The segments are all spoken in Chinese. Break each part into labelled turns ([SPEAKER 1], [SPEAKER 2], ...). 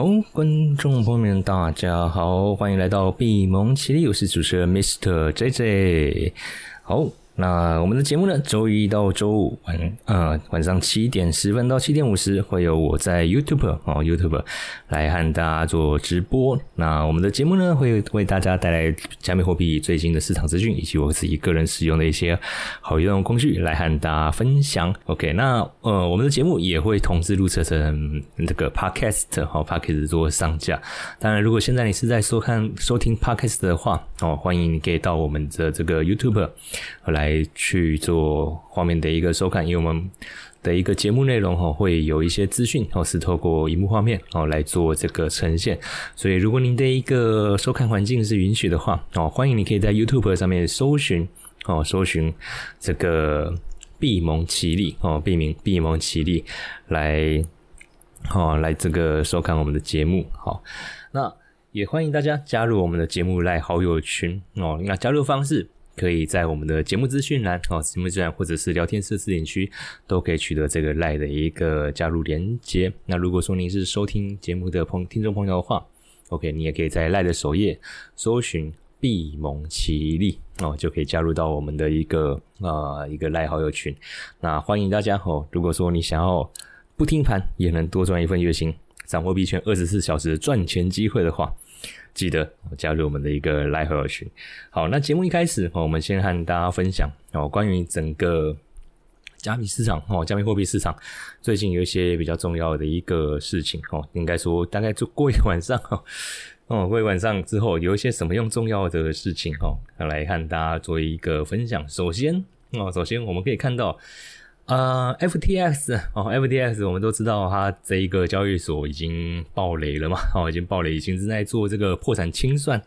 [SPEAKER 1] 好，观众朋友们，大家好，欢迎来到闭蒙奇力，我是主持人 Mr. J J。好。那我们的节目呢，周一到周五晚呃晚上七点十分到七点五十，会有我在 YouTube 哦 YouTube 来和大家做直播。那我们的节目呢，会为大家带来加密货币最新的市场资讯，以及我自己个人使用的一些好用工具来和大家分享。OK，那呃我们的节目也会同时录制成这个 Podcast 哦 Podcast 做上架。当然，如果现在你是在收看收听 Podcast 的话哦，欢迎你可以到我们的这个 YouTube 来。去做画面的一个收看，因为我们的一个节目内容哈，会有一些资讯哦，是透过荧幕画面哦来做这个呈现。所以，如果您的一个收看环境是允许的话哦，欢迎你可以在 YouTube 上面搜寻哦，搜寻这个闭蒙奇力哦，闭名闭蒙奇力来哦来这个收看我们的节目。好，那也欢迎大家加入我们的节目来好友群哦。那加入方式。可以在我们的节目资讯栏哦，节目资讯栏或者是聊天设置点区，都可以取得这个赖的一个加入连接。那如果说您是收听节目的朋听众朋友的话，OK，你也可以在赖的首页搜寻闭蒙奇力哦，就可以加入到我们的一个啊一个赖好友群。那欢迎大家哦，如果说你想要不听盘也能多赚一份月薪，掌握币圈二十四小时赚钱机会的话。记得加入我们的一个来和群。好，那节目一开始，我们先和大家分享哦，关于整个加密市场哦，加密货币市场最近有一些比较重要的一个事情哦，应该说大概就过一晚上哦，过一晚上之后有一些什么样重要的事情哦，来和大家做一个分享。首先哦，首先我们可以看到。呃，FTX 哦，FTX 我们都知道，它这一个交易所已经爆雷了嘛？哦，已经爆雷，已经正在做这个破产清算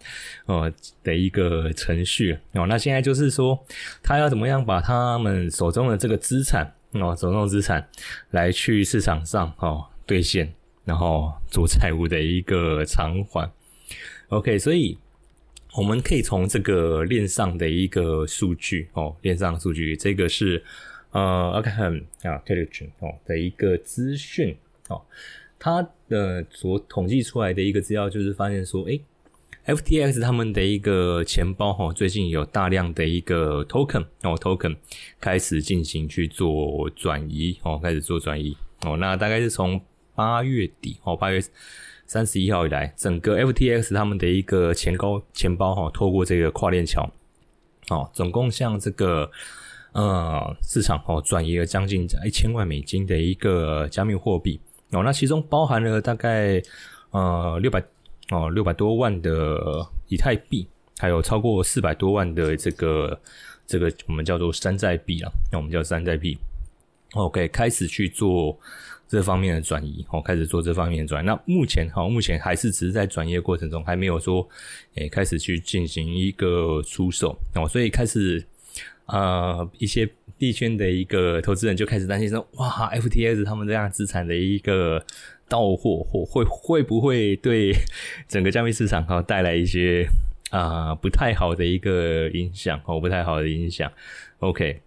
[SPEAKER 1] 哦的一个程序哦。那现在就是说，他要怎么样把他们手中的这个资产哦，手中的资产来去市场上哦兑现，然后做债务的一个偿还。OK，所以我们可以从这个链上的一个数据哦，链上的数据，这个是。呃，OK，啊，Telegram 哦的一个资讯哦，它的所统计出来的一个资料就是发现说，诶 FTX 他们的一个钱包哈，最近有大量的一个 token 哦，token 开始进行去做转移哦，开始做转移哦，那大概是从八月底哦，八月三十一号以来，整个 FTX 他们的一个钱包钱包哈，透过这个跨链桥哦，总共像这个。呃，市场哦转移了将近一千万美金的一个加密货币哦，那其中包含了大概呃六百哦六百多万的以太币，还有超过四百多万的这个这个我们叫做山寨币啊，那我们叫山寨币，OK 开始去做这方面的转移哦，开始做这方面的转移。那目前好，目前还是只是在转移的过程中，还没有说诶开始去进行一个出售哦，所以开始。呃，一些币圈的一个投资人就开始担心说：“哇，FTS 他们这样资产的一个到货或会会不会对整个加密市场哈带来一些啊不太好的一个影响哦，不太好的影响。”OK，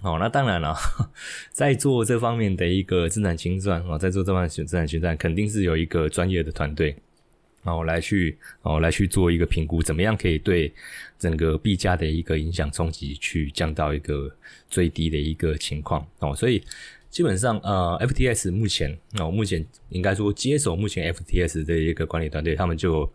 [SPEAKER 1] 好，那当然了，在做这方面的一个资产清算哦，在做这方面资产清算，肯定是有一个专业的团队。然后来去哦，来去做一个评估，怎么样可以对整个币价的一个影响冲击去降到一个最低的一个情况哦。所以基本上呃，FTS 目前哦，目前应该说接手目前 FTS 的一个管理团队，他们就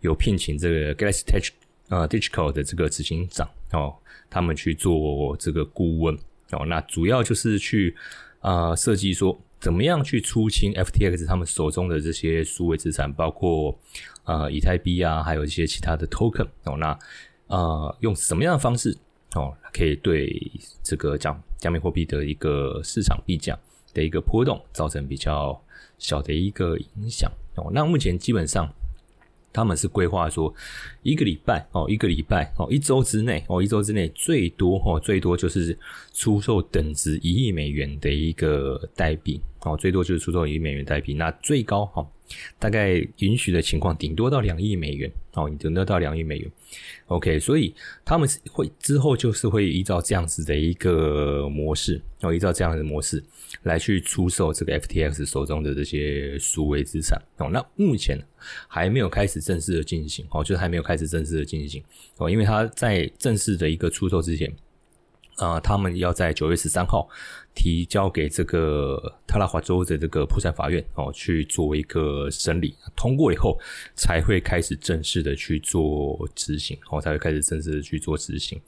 [SPEAKER 1] 有聘请这个 Galaxy Tech 呃 Digital 的这个执行长哦，他们去做这个顾问哦。那主要就是去啊设计说。怎么样去出清 FTX 他们手中的这些数位资产，包括呃以太币啊，还有一些其他的 token 哦？那呃用什么样的方式哦，可以对这个加加密货币的一个市场币价的一个波动造成比较小的一个影响哦？那目前基本上。他们是规划说，一个礼拜哦，一个礼拜哦，一周之内哦，一周之内最多哦，最多就是出售等值一亿美元的一个代币哦，最多就是出售一亿美元代币，那最高哈，大概允许的情况，顶多到两亿美元哦，顶多到两亿美元。OK，所以他们是会之后就是会依照这样子的一个模式，哦，依照这样的模式来去出售这个 FTX 手中的这些数位资产哦。那目前还没有开始正式的进行哦，就是还没有开始正式的进行哦，因为他在正式的一个出售之前。啊，他们要在九月十三号提交给这个特拉华州的这个破产法院哦，去做一个审理，通过以后才会开始正式的去做执行，哦，才会开始正式的去做执行。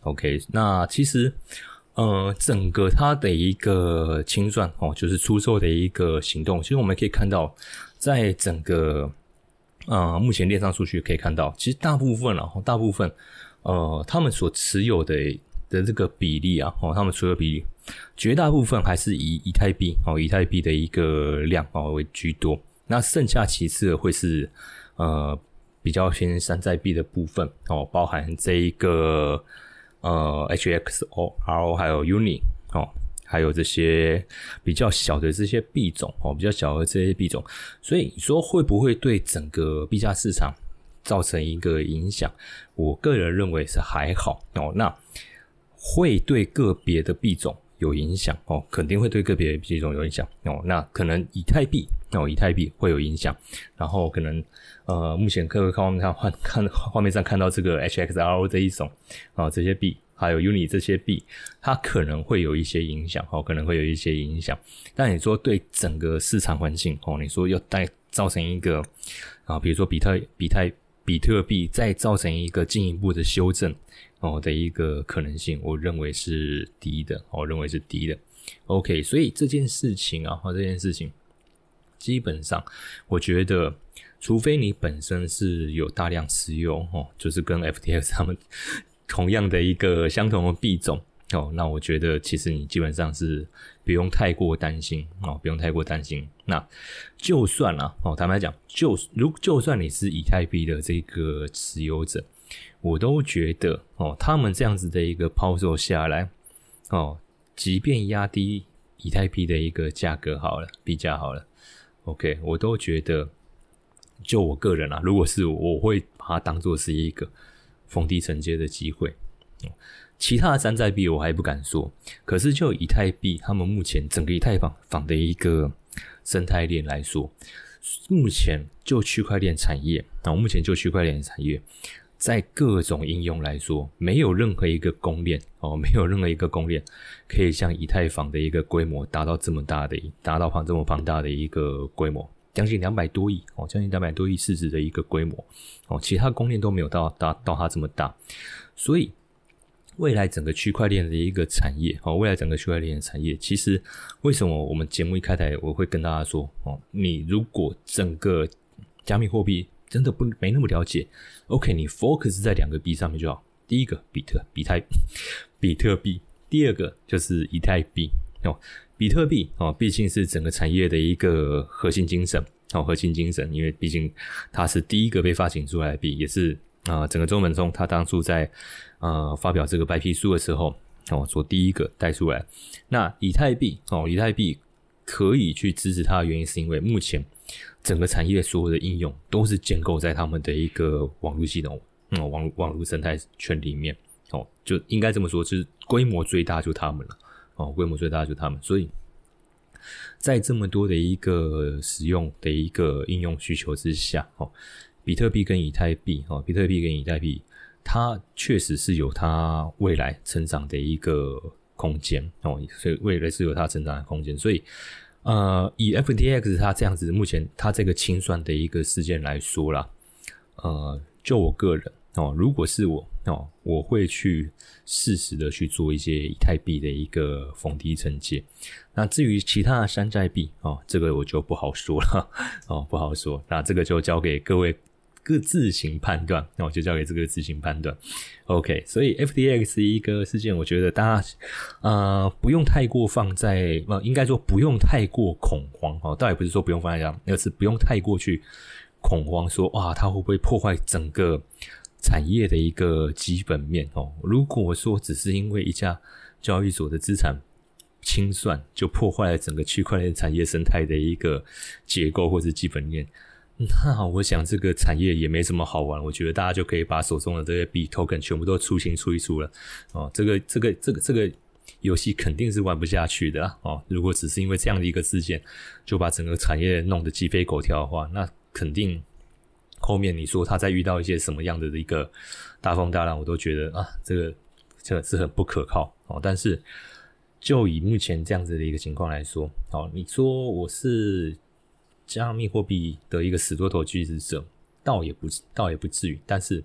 [SPEAKER 1] OK，那其实，呃，整个它的一个清算哦，就是出售的一个行动，其实我们可以看到，在整个呃目前链上数据可以看到，其实大部分了，大部分呃他们所持有的。的这个比例啊，哦，他们持有比例绝大部分还是以以太币哦，以太币的一个量哦为居多。那剩下其次会是呃比较偏山寨币的部分哦，包含这一个呃，HXO、R、还有 Uni 哦，还有这些比较小的这些币种哦，比较小的这些币种。所以你说会不会对整个币价市场造成一个影响？我个人认为是还好哦。那会对个别的币种有影响哦，肯定会对个别币种有影响哦。那可能以太币哦，以太币会有影响。然后可能呃，目前各位看画面上看看画面上看到这个 HXRO 这一种啊，这些币还有 Uni 这些币，它可能会有一些影响哦，可能会有一些影响。但你说对整个市场环境哦，你说要带造成一个啊，比如说比特比特比特币再造成一个进一步的修正。哦的一个可能性，我认为是低的，我认为是低的。OK，所以这件事情啊，这件事情基本上，我觉得，除非你本身是有大量持有哦，就是跟 FTX 他们 同样的一个相同的币种哦，那我觉得其实你基本上是不用太过担心哦，不用太过担心。那就算啊，哦，坦白讲，就如就算你是以太币的这个持有者。我都觉得哦，他们这样子的一个抛售下来哦，即便压低以太币的一个价格好了，币价好了，OK，我都觉得，就我个人啊，如果是我我会把它当做是一个逢低承接的机会。其他的山寨币我还不敢说，可是就以太币，他们目前整个以太坊坊的一个生态链来说，目前就区块链产业啊，目前就区块链产业。在各种应用来说，没有任何一个公链哦，没有任何一个公链可以像以太坊的一个规模达到这么大的，达到庞这么庞大的一个规模，将近两百多亿哦，将近两百多亿市值的一个规模哦，其他公链都没有到达到它这么大，所以未来整个区块链的一个产业哦，未来整个区块链的产业，其实为什么我们节目一开台我会跟大家说哦，你如果整个加密货币。真的不没那么了解，OK，你 focus 在两个币上面就好。第一个比特比特 比特币，第二个就是以太币哦。比特币哦，毕竟是整个产业的一个核心精神哦，核心精神，因为毕竟它是第一个被发行出来的币，也是啊，整个中文中他当初在呃发表这个白皮书的时候哦，做第一个带出来。那以太币哦，以太币可以去支持它的原因，是因为目前。整个产业所有的应用都是建构在他们的一个网络系统，嗯，网网络生态圈里面，哦，就应该这么说，就是规模最大就他们了，哦，规模最大就他们，所以在这么多的一个使用的一个应用需求之下，哦，比特币跟以太币，哦，比特币跟以太币，它确实是有它未来成长的一个空间，哦，所以未来是有它成长的空间，所以。呃，以 FTX 它这样子，目前它这个清算的一个事件来说啦，呃，就我个人哦，如果是我哦，我会去适时的去做一些以太币的一个逢低承接。那至于其他的山寨币哦，这个我就不好说了 哦，不好说。那这个就交给各位。各自行判断，那我就交给这个自行判断。OK，所以 FDX 一个事件，我觉得大家呃不用太过放在呃，应该说不用太过恐慌哦。倒也不是说不用放在这样，而是不用太过去恐慌，说哇，它会不会破坏整个产业的一个基本面哦？如果说只是因为一家交易所的资产清算，就破坏了整个区块链产业生态的一个结构或是基本面。那我想这个产业也没什么好玩，我觉得大家就可以把手中的这些币 token 全部都出清出一出了。哦，这个这个这个这个游戏肯定是玩不下去的哦。如果只是因为这样的一个事件，就把整个产业弄得鸡飞狗跳的话，那肯定。后面你说他再遇到一些什么样的一个大风大浪，我都觉得啊，这个这个是很不可靠哦。但是就以目前这样子的一个情况来说，哦，你说我是加密货币的一个死多头支持者，倒也不倒也不至于。但是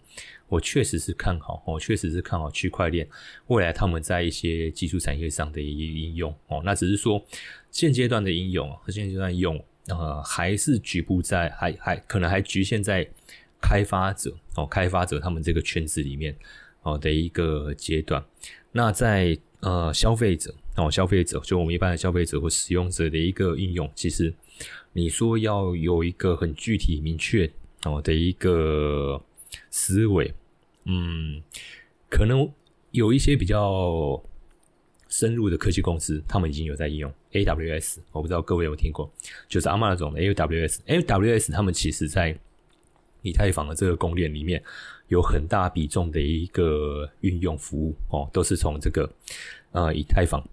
[SPEAKER 1] 我确实是看好，我确实是看好区块链未来他们在一些技术产业上的一些应用哦。那只是说现阶段的应用和现阶段用。呃，还是局部在，还还可能还局限在开发者哦，开发者他们这个圈子里面哦的一个阶段。那在呃消费者哦，消费者就我们一般的消费者或使用者的一个应用，其实你说要有一个很具体明确哦的一个思维，嗯，可能有一些比较。深入的科技公司，他们已经有在应用 AWS，我不知道各位有听过，就是阿玛那种 AWS，AWS 他们其实在以太坊的这个公链里面有很大比重的一个运用服务哦，都是从这个呃以太坊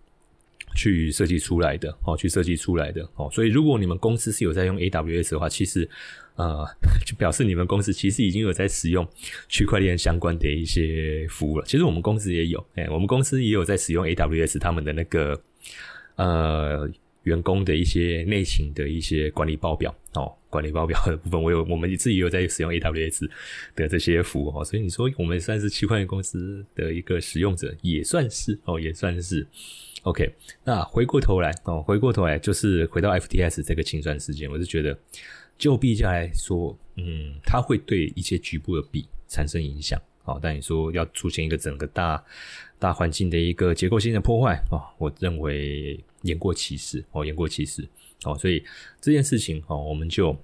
[SPEAKER 1] 去设计出来的哦，去设计出来的哦，所以如果你们公司是有在用 AWS 的话，其实。呃，就表示你们公司其实已经有在使用区块链相关的一些服务了。其实我们公司也有，哎，我们公司也有在使用 AWS 他们的那个呃员工的一些内勤的一些管理报表，管理报表的部分，我有我们自己有在使用 AWS 的这些服务哦。所以你说我们算是区块链公司的一个使用者，也算是哦，也算是 OK。那回过头来哦，回过头来就是回到 FTS 这个清算事件，我是觉得。就币价来说，嗯，它会对一些局部的币产生影响，哦，但你说要出现一个整个大大环境的一个结构性的破坏哦，我认为言过其实，哦，言过其实，哦，所以这件事情哦，我们就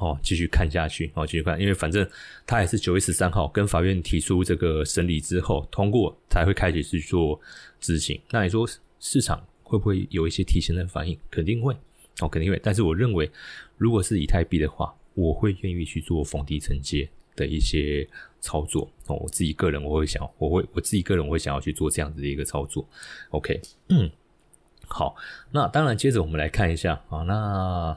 [SPEAKER 1] 哦继续看下去，哦，继续看，因为反正他也是九月十三号跟法院提出这个审理之后通过，才会开始去做执行。那你说市场会不会有一些提前的反应？肯定会。哦，肯定会，但是我认为，如果是以太币的话，我会愿意去做逢低承接的一些操作。哦，我自己个人我会想，我会我自己个人我会想要去做这样子的一个操作。OK，嗯，好，那当然接着我们来看一下啊，那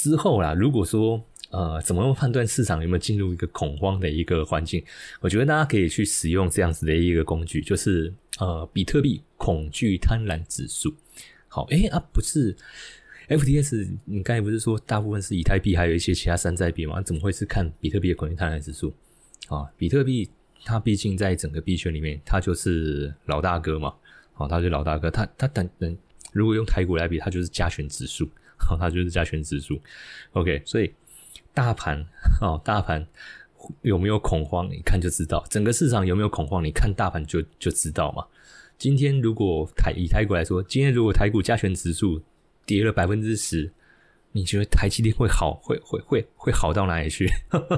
[SPEAKER 1] 之后啦，如果说呃，怎么判断市场有没有进入一个恐慌的一个环境？我觉得大家可以去使用这样子的一个工具，就是呃，比特币恐惧贪婪指数。好，哎啊，不是。FTS，你刚才不是说大部分是以太币，还有一些其他山寨币吗？怎么会是看比特币的恐惧贪婪指数啊？比特币它毕竟在整个币圈里面，它就是老大哥嘛，哦，它就是老大哥，它它等等，如果用台股来比，它就是加权指数，好，它就是加权指数。OK，所以大盘哦，大盘有没有恐慌，你看就知道；整个市场有没有恐慌，你看大盘就就知道嘛。今天如果台以台股来说，今天如果台股加权指数，跌了百分之十，你觉得台积电会好？会会会会好到哪里去？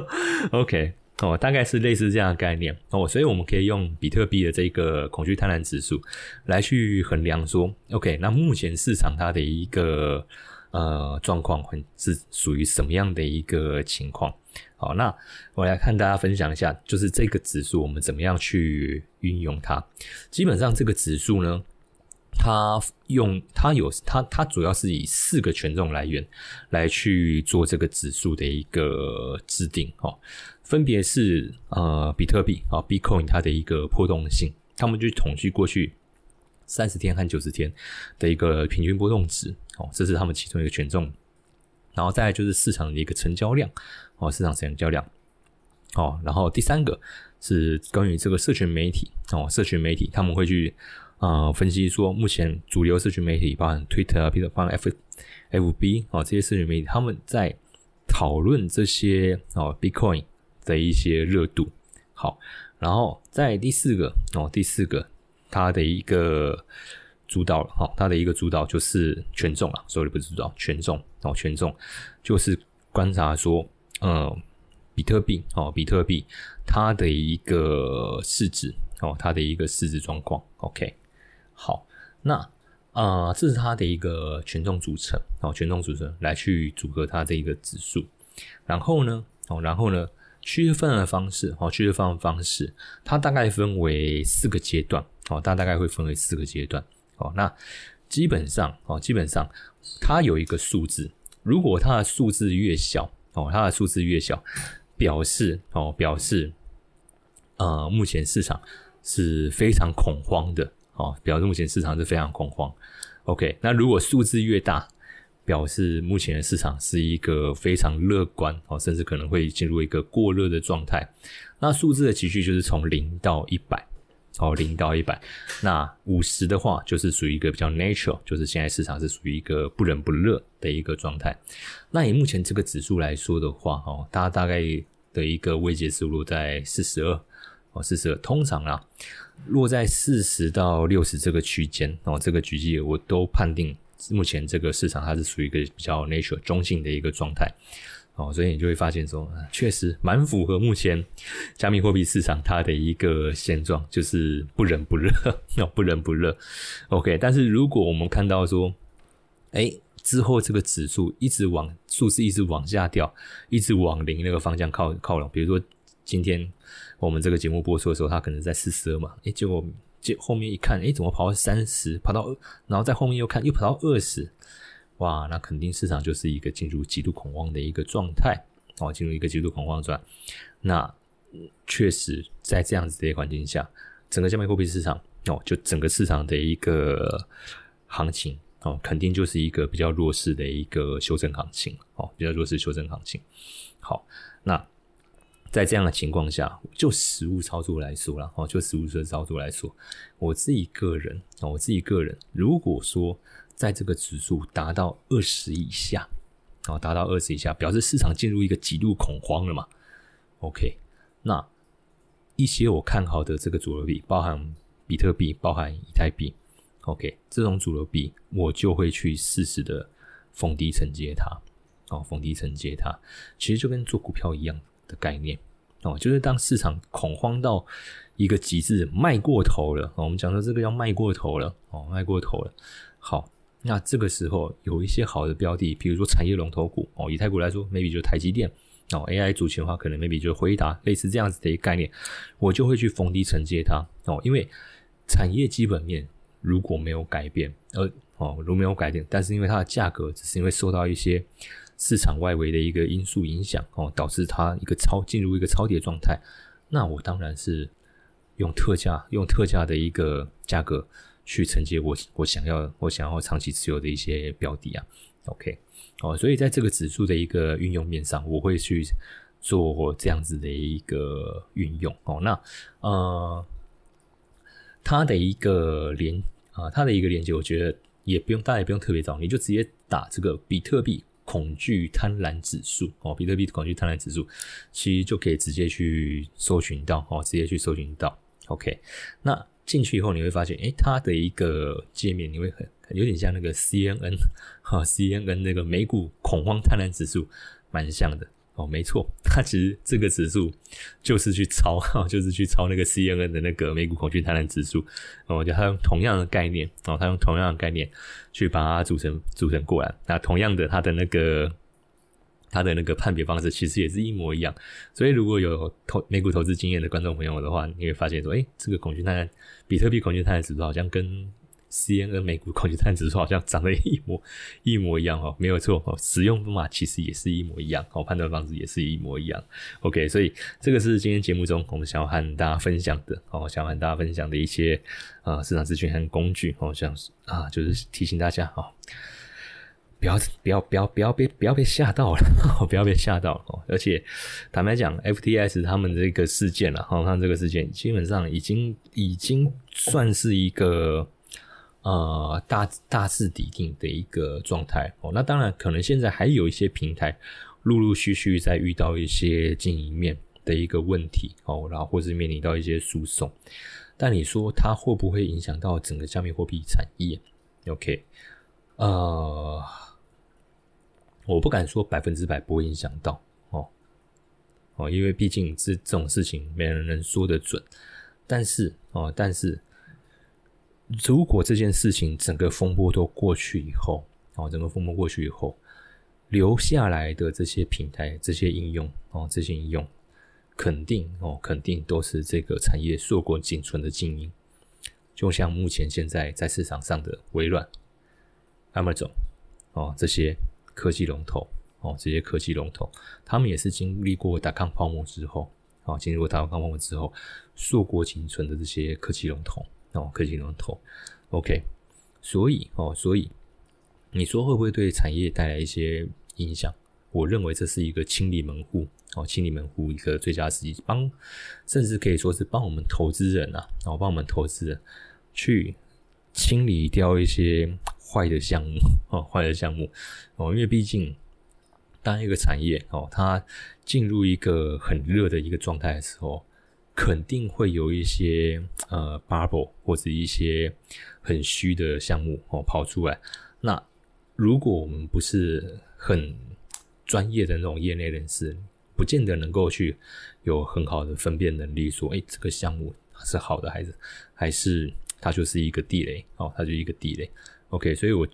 [SPEAKER 1] OK，哦，大概是类似这样的概念哦，所以我们可以用比特币的这个恐惧贪婪指数来去衡量说，OK，那目前市场它的一个呃状况是属于什么样的一个情况？好，那我来看大家分享一下，就是这个指数我们怎么样去运用它？基本上这个指数呢。它用它有它它主要是以四个权重来源来去做这个指数的一个制定哦，分别是呃比特币啊，Bitcoin 它的一个波动性，他们就统计过去三十天和九十天的一个平均波动值哦，这是他们其中一个权重，然后再就是市场的一个成交量哦，市场成交量哦，然后第三个是关于这个社群媒体哦，社群媒体他们会去。啊，分析说，目前主流社群媒体，包含 Twitter 啊，比如包含 F F B 啊，这些社群媒体，他们在讨论这些哦，Bitcoin 的一些热度。好，然后在第四个哦，第四个它的一个主导了哈，它的一个主导就是权重了，所以不是主导，权重哦，权重就是观察说，呃，比特币哦，比特币它的一个市值哦，它的一个市值状况，OK。好，那啊，这是它的一个权重组成哦，权重组成来去组合它这一个指数。然后呢，哦，然后呢，区分的方式哦，区分的方式，它大概分为四个阶段哦，它大概会分为四个阶段哦。那基本上哦，基本上它有一个数字，如果它的数字越小哦，它的数字越小，表示哦，表示呃，目前市场是非常恐慌的哦，表示目前市场是非常恐慌。OK，那如果数字越大，表示目前的市场是一个非常乐观哦，甚至可能会进入一个过热的状态。那数字的情绪就是从零到一百哦，零到一百。那五十的话就是属于一个比较 natural，就是现在市场是属于一个不冷不热的一个状态。那以目前这个指数来说的话哦，它大概的一个位阶是落在四十二哦，四十二。通常啊，落在四十到六十这个区间哦，这个举例我都判定。目前这个市场它是属于一个比较 nature 中性的一个状态哦，所以你就会发现说，确实蛮符合目前加密货币市场它的一个现状，就是不冷不热，要不冷不热。OK，但是如果我们看到说，哎，之后这个指数一直往数字一直往下掉，一直往零那个方向靠靠拢，比如说今天我们这个节目播出的时候，它可能在四十二嘛，哎，结果。就后面一看，哎，怎么跑到三十，跑到，然后在后面又看，又跑到二十，哇，那肯定市场就是一个进入极度恐慌的一个状态，哦，进入一个极度恐慌状。那确实在这样子的一环境下，整个加密货币市场，哦，就整个市场的一个行情，哦，肯定就是一个比较弱势的一个修正行情，哦，比较弱势修正行情。好，那。在这样的情况下，就实物操作来说了，哦，就实物的操作来说，我自己个人，我自己个人，如果说在这个指数达到二十以下，哦，达到二十以下，表示市场进入一个极度恐慌了嘛？OK，那一些我看好的这个主流币，包含比特币，包含以太币，OK，这种主流币，我就会去适时的逢低承接它，哦，逢低承接它，其实就跟做股票一样。的概念哦，就是当市场恐慌到一个极致，卖过头了我们讲到这个要卖过头了哦，卖过头了。好，那这个时候有一些好的标的，比如说产业龙头股哦，以太股来说，maybe 就是台积电哦，AI 主群的话，可能 maybe 就是回答类似这样子的一个概念，我就会去逢低承接它哦，因为产业基本面如果没有改变，而哦如没有改变，但是因为它的价格只是因为受到一些。市场外围的一个因素影响哦，导致它一个超进入一个超跌状态。那我当然是用特价，用特价的一个价格去承接我我想要我想要长期持有的一些标的啊。OK，哦，所以在这个指数的一个运用面上，我会去做这样子的一个运用哦。那呃，它的一个连啊，它的一个连接，我觉得也不用大家也不用特别找，你就直接打这个比特币。恐惧贪婪指数哦，比特币恐惧贪婪指数，其实就可以直接去搜寻到哦，直接去搜寻到。OK，那进去以后你会发现，诶，它的一个界面你会很有点像那个 CNN 哈，CNN 那个美股恐慌贪婪指数蛮像的。哦，没错，它其实这个指数就是去抄，就是去抄那个 C N N 的那个美股恐惧贪婪指数。哦，我觉得它用同样的概念，哦，它用同样的概念去把它组成组成过来。那同样的，它的那个它的那个判别方式其实也是一模一样。所以，如果有投美股投资经验的观众朋友的话，你会发现说，哎，这个恐惧贪婪比特币恐惧贪婪指数好像跟 C N N 美股恐惧贪指数好像长得一模一模一样哦，没有错哦，使用方法其实也是一模一样哦，判断方式也是一模一样。OK，所以这个是今天节目中我们想要和大家分享的哦，想要和大家分享的一些啊市场资讯和工具哦，像啊就是提醒大家哦，不要不要不要不要被不要被吓到了，不要被吓到哦。而且坦白讲，FTS 他们这个事件了，哈，他们这个事件基本上已经已经算是一个。呃，大大致底定的一个状态哦。那当然，可能现在还有一些平台陆陆续续在遇到一些经营面的一个问题哦，然后或是面临到一些诉讼。但你说它会不会影响到整个加密货币产业？OK，呃，我不敢说百分之百不会影响到哦哦，因为毕竟这这种事情没人能说得准。但是哦，但是。如果这件事情整个风波都过去以后，哦，整个风波过去以后，留下来的这些平台、这些应用，哦，这些应用肯定哦，肯定都是这个产业硕果仅存的精英。就像目前现在在市场上的微软、Amazon，哦，这些科技龙头，哦，这些科技龙头，他们也是经历过打抗泡沫之后，哦，经历过打抗泡沫之后，硕果仅存的这些科技龙头。哦，科技龙头，OK，所以哦，所以你说会不会对产业带来一些影响？我认为这是一个清理门户哦，清理门户一个最佳时机，帮甚至可以说是帮我们投资人啊，哦，帮我们投资人去清理掉一些坏的项目哦，坏的项目哦，因为毕竟当一个产业哦，它进入一个很热的一个状态的时候。肯定会有一些呃 bubble 或者一些很虚的项目哦跑出来。那如果我们不是很专业的那种业内人士，不见得能够去有很好的分辨能力，说哎这个项目是好的还是还是它就是一个地雷哦，它就一个地雷。OK，所以我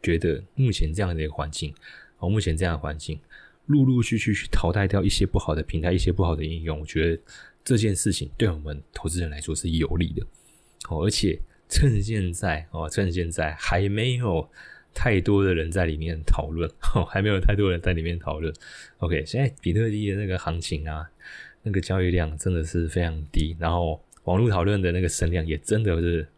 [SPEAKER 1] 觉得目前这样的一个环境，哦，目前这样的环境，陆陆续续去淘汰掉一些不好的平台，一些不好的应用，我觉得。这件事情对我们投资人来说是有利的哦，而且趁现在哦，趁现在还没有太多的人在里面讨论哦，还没有太多人在里面讨论。OK，现在比特币的那个行情啊，那个交易量真的是非常低，然后网络讨论的那个声量也真的是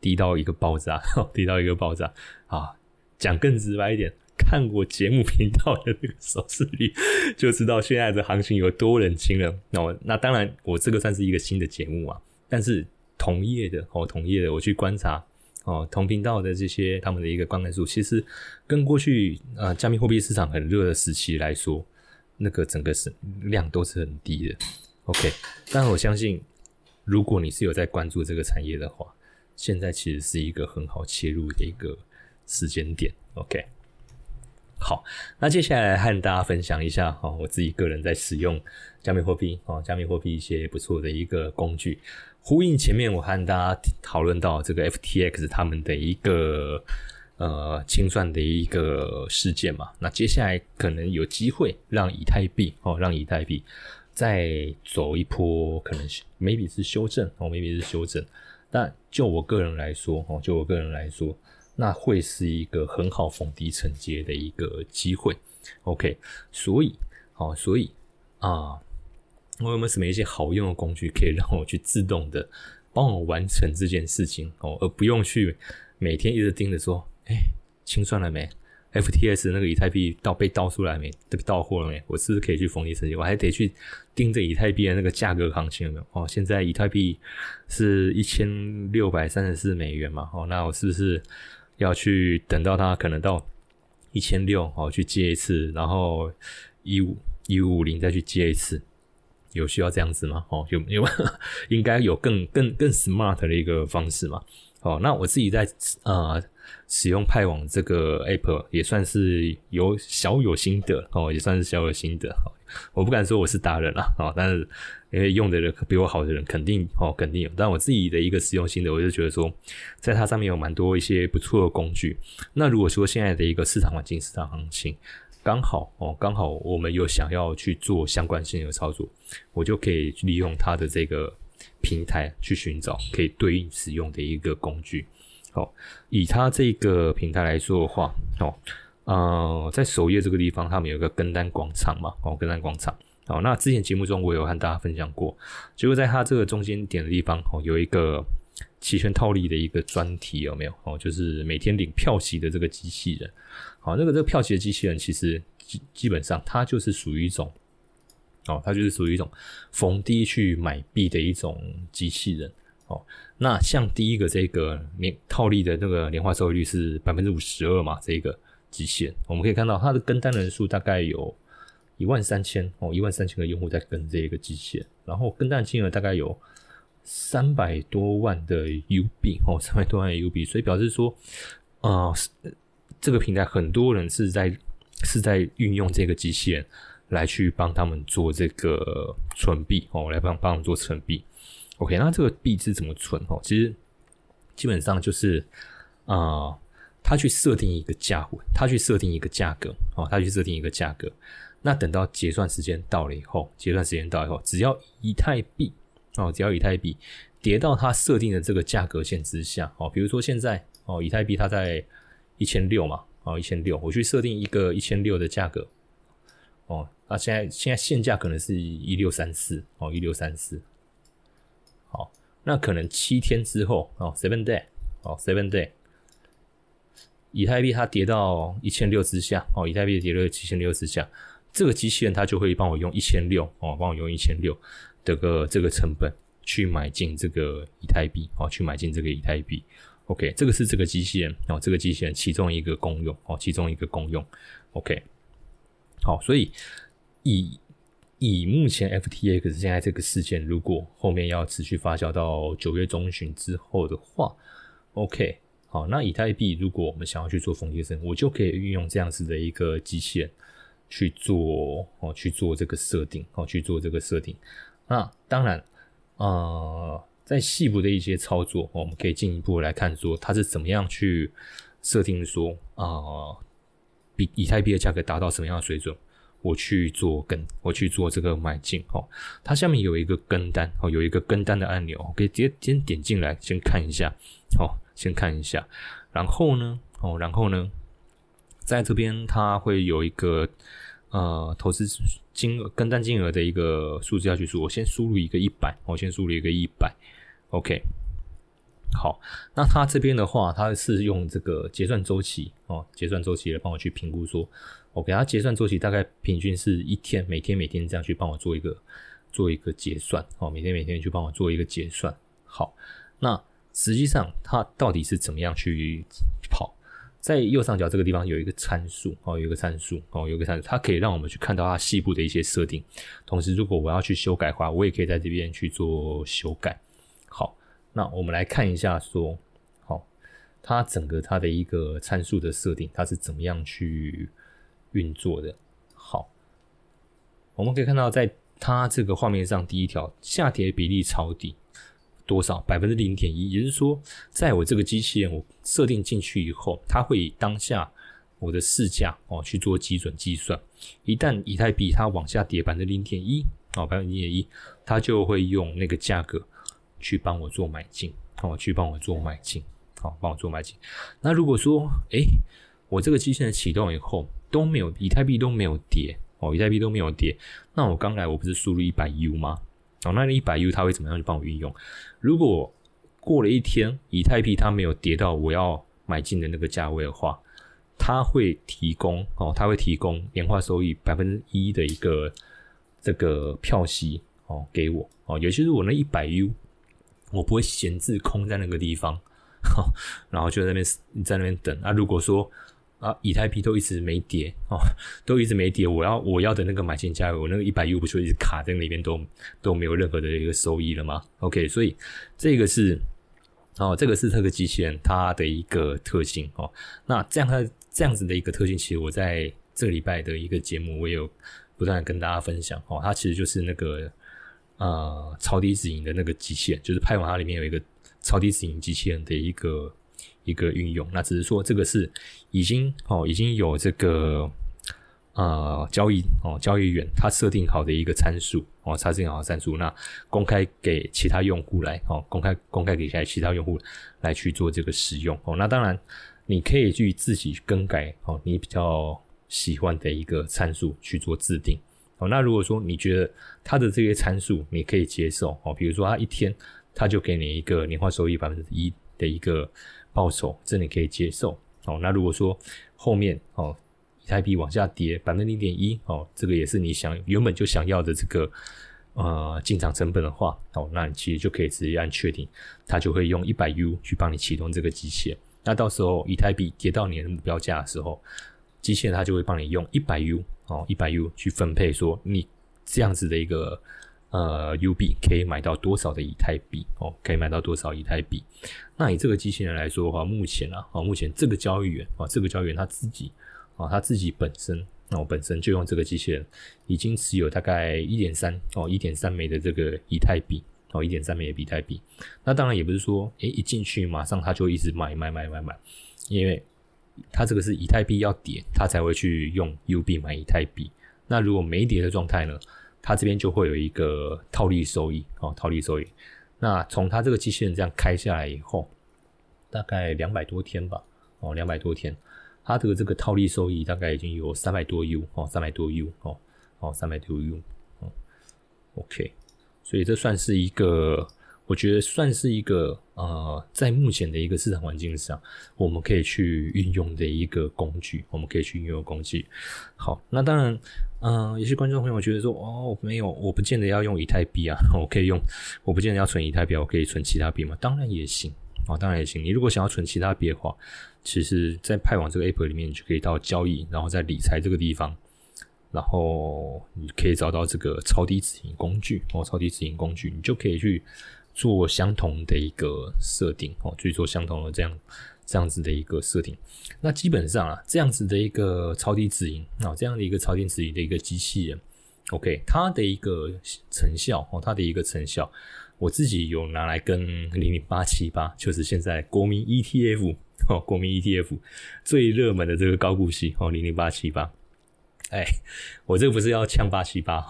[SPEAKER 1] 低到一个爆炸，低到一个爆炸啊！讲更直白一点。看过节目频道的那个收视率，就知道现在的行情有多冷清了。那我那当然，我这个算是一个新的节目啊。但是同业的哦，同业的，我去观察哦，同频道的这些他们的一个观看数，其实跟过去呃加密货币市场很热的时期来说，那个整个是量都是很低的。OK，但我相信，如果你是有在关注这个产业的话，现在其实是一个很好切入的一个时间点。OK。好，那接下来和大家分享一下哈，我自己个人在使用加密货币哦，加密货币一些不错的一个工具，呼应前面我和大家讨论到这个 FTX 他们的一个呃清算的一个事件嘛，那接下来可能有机会让以太币哦，让以太币再走一波，可能 maybe 是修正哦，maybe 是修正，但就我个人来说哦，就我个人来说。那会是一个很好逢低承接的一个机会，OK，所以，好，所以啊，我有没有什么一些好用的工具可以让我去自动的帮我完成这件事情哦，而不用去每天一直盯着说，哎，清算了没？FTS 那个以太币到被倒出来没？被到货了没？我是不是可以去逢低承接？我还得去盯着以太币的那个价格行情有没有？哦，现在以太币是一千六百三十四美元嘛？哦，那我是不是？要去等到它可能到一千六哦，去接一次，然后一五一五五零再去接一次，有需要这样子吗？哦，有有 应该有更更更 smart 的一个方式嘛？哦，那我自己在呃使用派网这个 app 也算是有小有心得哦，也算是小有心得。我不敢说我是达人啊，但是。因为用的人比我好的人肯定哦，肯定有。但我自己的一个实用心得，我就觉得说，在它上面有蛮多一些不错的工具。那如果说现在的一个市场环境、市场行情刚好哦，刚好我们有想要去做相关性的操作，我就可以利用它的这个平台去寻找可以对应使用的一个工具。好，以它这个平台来说的话，哦，呃，在首页这个地方，他们有个跟单广场嘛，哦，跟单广场。好，那之前节目中我有和大家分享过，结果在它这个中间点的地方哦，有一个期权套利的一个专题，有没有？哦，就是每天领票息的这个机器人。好，那个这个票息的机器人其实基基本上它就是属于一种，哦，它就是属于一种逢低去买币的一种机器人。哦，那像第一个这个年套利的那个年化收益率是百分之五十二嘛？这个机器人，我们可以看到它的跟单人数大概有。一万三千哦，一万三千个用户在跟这个机器人，然后跟单金额大概有三百多万的 U 币哦，三百多万的 U 币，所以表示说，啊，这个平台很多人是在是在运用这个机器人来去帮他们做这个存币哦，来帮帮们做存币。OK，那这个币是怎么存哦？其实
[SPEAKER 2] 基本上就是啊，他去设定一个价位，他去设定一个价格哦，他去设定一个价格。那等到结算时间到了以后，结算时间到以后，只要以太币哦，只要以太币跌到它设定的这个价格线之下哦，比如说现在哦，以太币它在一千六嘛，哦一千六，我去设定一个一千六的价格哦，那现在现在现价可能是一六三四哦，一六三四，好，那可能七天之后哦，seven day 哦，seven day，以太币它跌到一千六之下哦，以太币跌到七千六之下。这个机器人它就会帮我用一千六哦，帮我用一千六的个这个成本去买进这个以太币哦，去买进这个以太币。OK，这个是这个机器人哦，这个机器人其中一个功用哦，其中一个功用。OK，好，所以以以目前 FTX 现在这个事件，如果后面要持续发酵到九月中旬之后的话，OK，好，那以太币如果我们想要去做封贴生，我就可以运用这样子的一个机器人。去做哦，去做这个设定哦，去做这个设定。那当然，呃，在细部的一些操作，我们可以进一步来看，说它是怎么样去设定，说啊，比以太币的价格达到什么样的水准，我去做跟，我去做这个买进哦。它下面有一个跟单哦，有一个跟单的按钮，可以直接先点进来，先看一下哦，先看一下。然后呢，哦，然后呢？在这边，它会有一个呃投资金额跟单金额的一个数字要去输。我先输入一个一百，我先输入一个一百，OK。好，那它这边的话，它是用这个结算周期哦，结算周期来帮我去评估说我给它结算周期大概平均是一天，每天每天这样去帮我做一个做一个结算哦，每天每天去帮我做一个结算。好，那实际上它到底是怎么样去跑？在右上角这个地方有一个参数哦，有一个参数哦，有一个参数，它可以让我们去看到它细部的一些设定。同时，如果我要去修改的话，我也可以在这边去做修改。好，那我们来看一下，说好，它整个它的一个参数的设定，它是怎么样去运作的？好，我们可以看到，在它这个画面上，第一条下跌比例超低。多少百分之零点一，也就是说，在我这个机器人我设定进去以后，它会以当下我的市价哦去做基准计算。一旦以太币它往下跌百分之零点一哦，百分之零点一，它就会用那个价格去帮我做买进哦，去帮我做买进，好，帮我做买进。那如果说，诶，我这个机器人启动以后都没有以太币都没有跌哦，以太币都没有跌，那我刚来我不是输入一百 U 吗？哦，那一百 U 它会怎么样去帮我运用？如果过了一天，以太币它没有跌到我要买进的那个价位的话，它会提供哦，它会提供年化收益百分之一的一个这个票息哦给我哦，尤其是我那一百 U，我不会闲置空在那个地方，然后就在那边在那边等。那如果说啊，以太币都一直没跌哦，都一直没跌。我要我要的那个买进价位，我那个一百 U 不就一直卡在那边，都都没有任何的一个收益了吗？OK，所以这个是哦，这个是这个机器人它的一个特性哦。那这样它这样子的一个特性，其实我在这个礼拜的一个节目，我也有不断跟大家分享哦。它其实就是那个呃超低止盈的那个机器人，就是拍完它里面有一个超低止盈机器人的一个。一个运用，那只是说这个是已经哦，已经有这个呃交易哦，交易员他设定好的一个参数哦，他设定好的参数，那公开给其他用户来哦，公开公开给其他其他用户来去做这个使用哦。那当然你可以去自己更改哦，你比较喜欢的一个参数去做制定哦。那如果说你觉得它的这些参数你可以接受哦，比如说它一天它就给你一个年化收益百分之一的一个。报酬这你可以接受哦。那如果说后面哦，以太币往下跌百分之零点一哦，这个也是你想原本就想要的这个呃进场成本的话哦，那你其实就可以直接按确定，它就会用一百 U 去帮你启动这个机器。那到时候以太币跌到你的目标价的时候，机器人它就会帮你用一百 U 哦，一百 U 去分配，说你这样子的一个。呃，U 币可以买到多少的以太币？哦，可以买到多少以太币？那以这个机器人来说的话，目前啊，哦，目前这个交易员啊，这个交易员他自己啊，他自己本身哦，本身就用这个机器人，已经持有大概一点三哦，一点三枚的这个以太币哦，一点三枚的比特币。那当然也不是说，诶，一进去马上他就一直买买买买买，因为他这个是以太币要跌，他才会去用 U 币买以太币。那如果没跌的状态呢，他这边就会有一个套利收益哦，套利收益。那从他这个机器人这样开下来以后，大概两百多天吧，哦，两百多天，他的这个套利收益大概已经有三百多 U 哦，三百多 U 哦，哦，三百多 U 哦。OK，所以这算是一个，我觉得算是一个呃，在目前的一个市场环境上，我们可以去运用的一个工具，我们可以去运用工具。好，那当然，嗯，有些观众朋友觉得说，哦，没有，我不见得要用以太币啊，我可以用，我不见得要存以太币，我可以存其他币嘛？当然也行啊，当然也行。你如果想要存其他币的话，其实，在派网这个 App 里面，你就可以到交易，然后在理财这个地方。然后你可以找到这个超低止盈工具哦，超低止盈工具，你就可以去做相同的一个设定哦，去做相同的这样这样子的一个设定。那基本上啊，这样子的一个超低止盈啊，这样的一个超低止盈的一个机器人，OK，它的一个成效哦，它的一个成效，我自己有拿来跟零零八七八，就是现在国民 ETF 哦，国民 ETF 最热门的这个高股息哦，零零八七八。哎，我这个不是要呛八七八，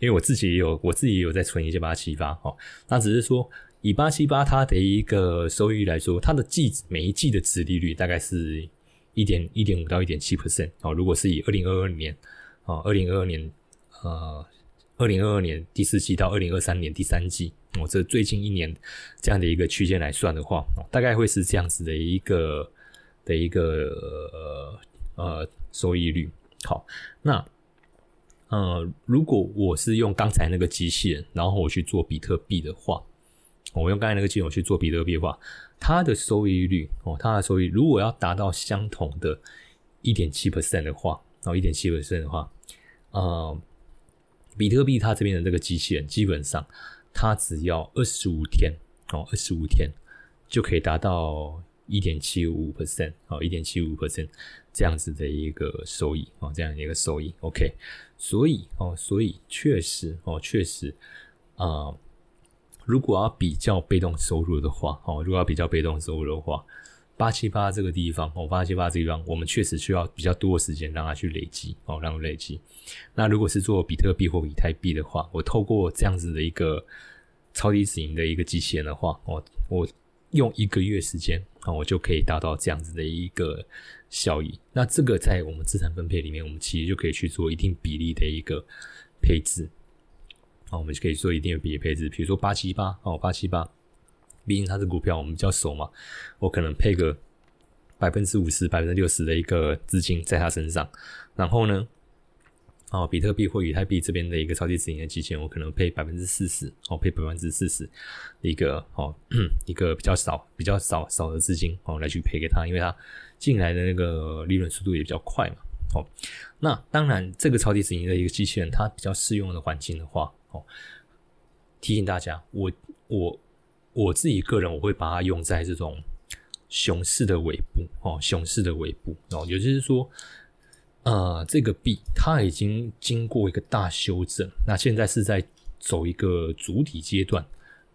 [SPEAKER 2] 因为我自己也有，我自己也有在存一些八七八哦。那只是说，以八七八它的一个收益来说，它的季每一季的值利率大概是一点一点五到一点七 percent 哦。如果是以二零二二年哦，二零二二年呃，二零二二年第四季到二零二三年第三季哦，这最近一年这样的一个区间来算的话，大概会是这样子的一个的一个呃收益率。好，那呃，如果我是用刚才那个机器人，然后我去做比特币的话，我用刚才那个机器人去做比特币的话，它的收益率哦，它的收益如果要达到相同的一点七 percent 的话，哦，一点七 percent 的话，呃，比特币它这边的这个机器人基本上它只要二十五天哦，二十五天就可以达到一点七五 percent 哦，一点七五 percent。这样子的一个收益哦，这样的一个收益，OK，所以哦，所以确实哦，确实啊，如果要比较被动收入的话哦，如果要比较被动收入的话，八七八这个地方哦，八七八这个地方，我们确实需要比较多的时间让它去累积哦，让它累积。那如果是做比特币或以太币的话，我透过这样子的一个超低止盈的一个机器人的话，我我用一个月时间啊，我就可以达到这样子的一个。效益，那这个在我们资产分配里面，我们其实就可以去做一定比例的一个配置。啊，我们就可以做一定比例配置，比如说八七八哦，八七八，毕竟它是股票，我们比较熟嘛，我可能配个百分之五十、百分之六十的一个资金在它身上，然后呢。哦，比特币或以太币这边的一个超级止盈的机器人，我可能配百分之四十，哦，配百分之四十一个哦，一个比较少、比较少少的资金哦，来去配给他，因为他进来的那个利润速度也比较快嘛。哦，那当然，这个超级止盈的一个机器人，它比较适用的环境的话，哦，提醒大家，我我我自己个人我会把它用在这种熊市的尾部哦，熊市的尾部哦，也就是说。呃，这个币它已经经过一个大修正，那现在是在走一个主体阶段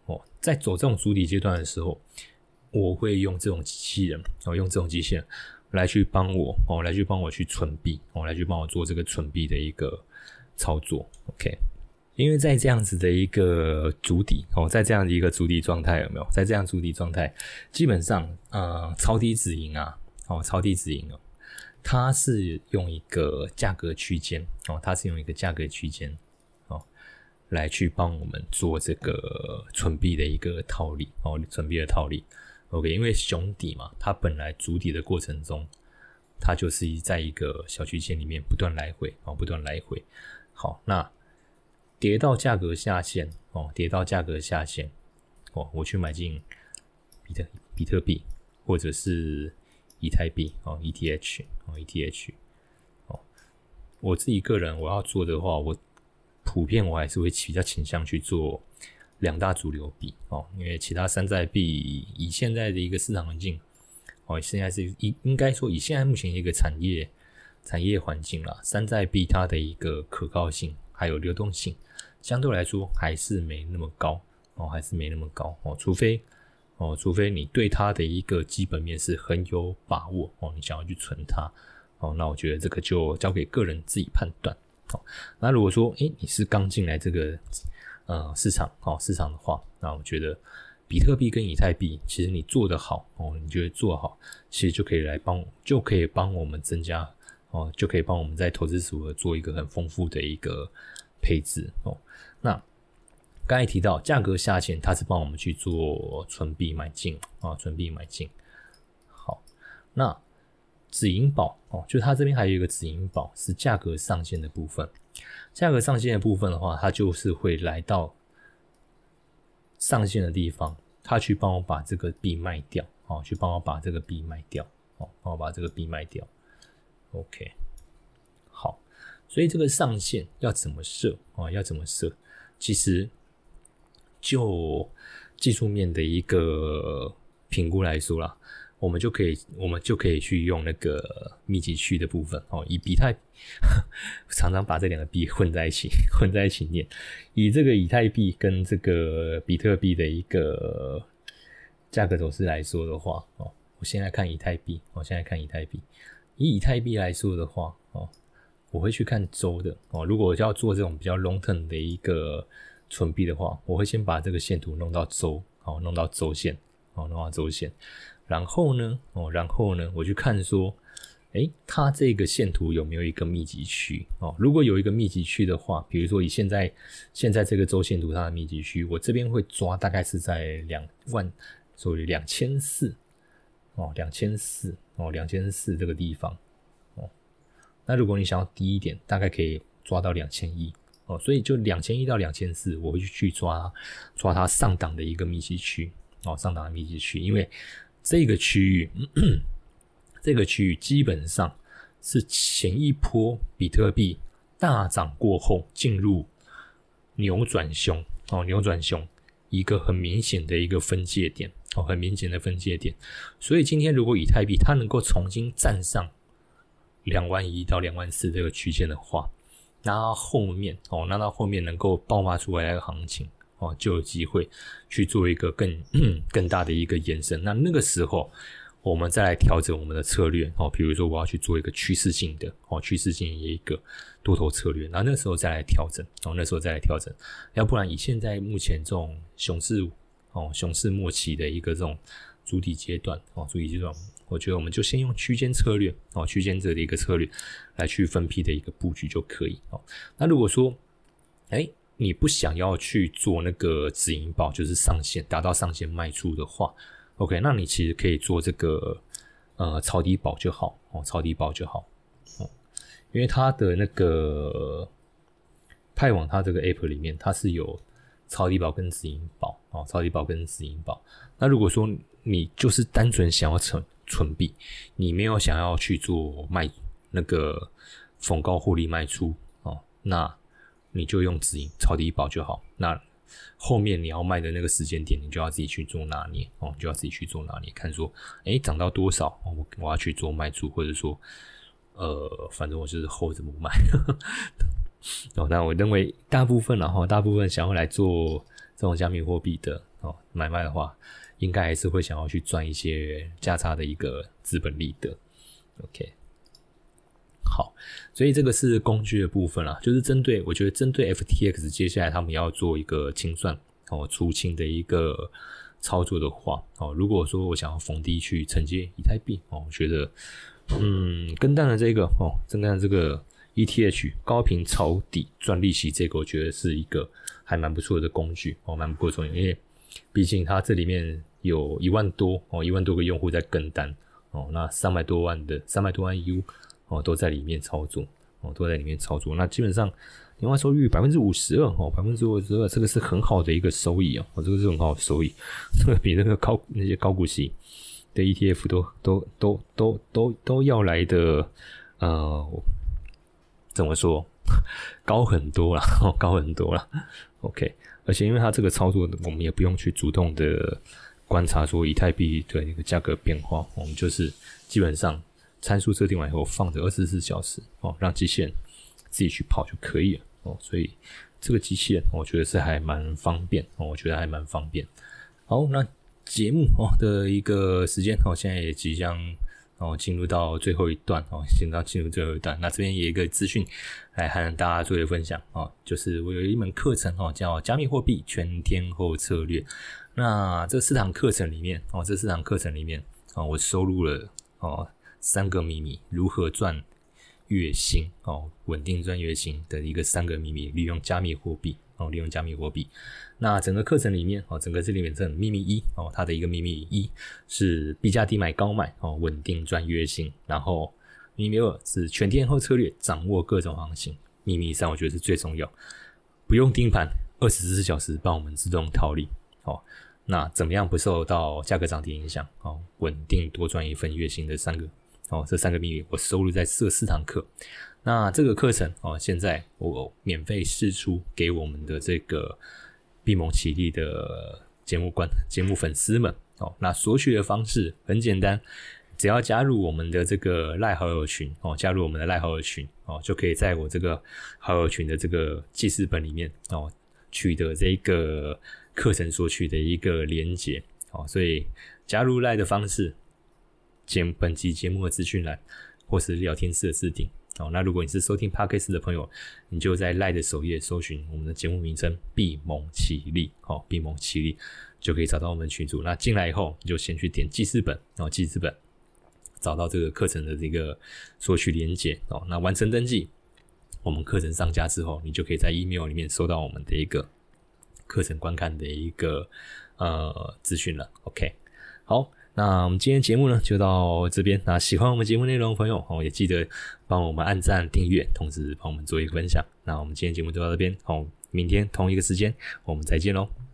[SPEAKER 2] 哦，在走这种主体阶段的时候，我会用这种机器人哦，用这种机器人来去帮我哦，来去帮我去存币哦，来去帮我做这个存币的一个操作。OK，因为在这样子的一个主体哦，在这样的一个主体状态有没有？在这样主体状态，基本上呃，超低止盈啊，哦，超低止盈哦。它是用一个价格区间哦，它是用一个价格区间哦，来去帮我们做这个存币的一个套利哦，存币的套利。OK，因为熊底嘛，它本来主底的过程中，它就是在一个小区间里面不断来回哦，不断来回。好，那跌到价格下限哦，跌到价格下限哦，我去买进比特比特币或者是。以太币哦，ETH 哦，ETH 哦，我自己个人我要做的话，我普遍我还是会比较倾向去做两大主流币哦，因为其他山寨币以现在的一个市场环境哦，现在是应应该说以现在目前一个产业产业环境啦，山寨币它的一个可靠性还有流动性相对来说还是没那么高。哦，还是没那么高哦，除非哦，除非你对它的一个基本面是很有把握哦，你想要去存它哦，那我觉得这个就交给个人自己判断哦。那如果说诶你是刚进来这个呃市场哦市场的话，那我觉得比特币跟以太币其实你做得好哦，你觉得做好，其实就可以来帮就可以帮我们增加哦，就可以帮我们在投资组合做一个很丰富的一个配置哦。那刚才提到价格下限，它是帮我们去做存币买进啊，存币买进。好，那止盈宝哦，就它这边还有一个止盈宝是价格上限的部分。价格上限的部分的话，它就是会来到上限的地方，它去帮我把这个币卖掉哦，去帮我把这个币卖掉哦，帮我把这个币卖掉。OK，好，所以这个上限要怎么设啊？要怎么设？其实。就技术面的一个评估来说啦，我们就可以，我们就可以去用那个密集区的部分哦。以比特 常常把这两个币混在一起，混在一起念。以这个以太币跟这个比特币的一个价格走势来说的话哦，我现在看以太币，我现在看以太币。以以太币来说的话哦，我会去看周的哦。如果我要做这种比较 long term 的一个。存币的话，我会先把这个线图弄到周，哦，弄到周线，哦，弄到周线，然后呢，哦，然后呢，我去看说，诶，它这个线图有没有一个密集区？哦，如果有一个密集区的话，比如说以现在现在这个周线图它的密集区，我这边会抓大概是在两万，所以两千四，哦，两千四，哦，两千四这个地方，哦，那如果你想要低一点，大概可以抓到两千一。哦，所以就两千一到两千四，我会去抓抓它上档的一个密集区哦，上档的密集区，因为这个区域，这个区域基本上是前一波比特币大涨过后进入扭转熊哦，扭转熊一个很明显的一个分界点哦，很明显的分界点。所以今天如果以太币它能够重新站上两万一到两万四这个区间的话，那到后面哦，那到后面能够爆发出来的行情哦，就有机会去做一个更 更大的一个延伸。那那个时候，我们再来调整我们的策略哦。比如说，我要去做一个趋势性的哦，趋势性的一个多头策略。那那时候再来调整哦，那时候再来调整。要不然以现在目前这种熊市哦，熊市末期的一个这种主体阶段哦，主体阶段。我觉得我们就先用区间策略哦，区间这的一个策略来去分批的一个布局就可以哦。那如果说，哎，你不想要去做那个止盈保，就是上限达到上限卖出的话，OK，那你其实可以做这个呃超低保就好哦，超低保就好哦，因为它的那个派往它这个 App 里面它是有超低保跟止盈保哦，超低保跟止盈保。那如果说你就是单纯想要存。存币，你没有想要去做卖那个逢高获利卖出哦，那你就用止盈抄底保就好。那后面你要卖的那个时间点，你就要自己去做拿捏哦，就要自己去做拿捏，看说，哎，涨到多少，我我要去做卖出，或者说，呃，反正我就是 hold 着不卖。哦，那我认为大部分然后大部分想要来做这种加密货币的哦买卖的话。应该还是会想要去赚一些价差的一个资本利得，OK，好，所以这个是工具的部分啦，就是针对我觉得针对 FTX 接下来他们要做一个清算哦出清的一个操作的话哦，如果说我想要逢低去承接以太币哦，我觉得嗯跟单的这个哦跟单的这个 ETH 高频抄底赚利息这个，我觉得是一个还蛮不错的工具哦，蛮不错，因为毕竟它这里面。有一万多哦，一万多个用户在跟单哦，那三百多万的三百多万 U 哦都在里面操作哦，都在里面操作。那基本上年化收益率百分之五十二哦，百分之五十二，这个是很好的一个收益哦，哦，这个是很好的收益，这个比那个高那些高股息的 ETF 都都都都都都要来的呃，怎么说高很多了，高很多了。OK，而且因为它这个操作，我们也不用去主动的。观察说以太币的一个价格变化，我们就是基本上参数设定完以后放着二十四小时哦，让机器人自己去跑就可以了哦。所以这个机器人，我觉得是还蛮方便哦，我觉得还蛮方便。好，那节目哦的一个时间哦，现在也即将哦进入到最后一段哦，进入到进入最后一段。那这边有一个资讯来和大家做一个分享哦，就是我有一门课程哦，叫加密货币全天候策略。那这四堂课程里面哦，这四堂课程里面哦，我收录了哦三个秘密，如何赚月薪哦，稳定赚月薪的一个三个秘密，利用加密货币哦，利用加密货币。那整个课程里面哦，整个这里面这秘密一哦，它的一个秘密一是低价低买高卖哦，稳定赚月薪。然后秘密二是全天候策略，掌握各种行情。秘密三我觉得是最重要，不用盯盘，二十四小时帮我们自动套利。哦，那怎么样不受到价格涨跌影响？哦，稳定多赚一份月薪的三个哦，这三个秘密我收录在这四堂课。那这个课程哦，现在我免费试出给我们的这个闭蒙奇力的节目观节目粉丝们哦。那索取的方式很简单，只要加入我们的这个赖好友群哦，加入我们的赖好友群哦，就可以在我这个好友群的这个记事本里面哦，取得这个。课程索取的一个连接，哦，所以加入赖的方式，节本集节目的资讯栏或是聊天室的置顶，哦，那如果你是收听 Podcast 的朋友，你就在赖的首页搜寻我们的节目名称“闭蒙奇力”，哦，“闭蒙奇力”就可以找到我们群组。那进来以后，你就先去点记事本，哦，记事本找到这个课程的这个索取连接，哦，那完成登记，我们课程上架之后，你就可以在 email 里面收到我们的一个。课程观看的一个呃资讯了，OK，好，那我们今天节目呢就到这边。那喜欢我们节目内容的朋友哦，也记得帮我们按赞、订阅，同时帮我们做一个分享。那我们今天节目就到这边，好，明天同一个时间我们再见喽。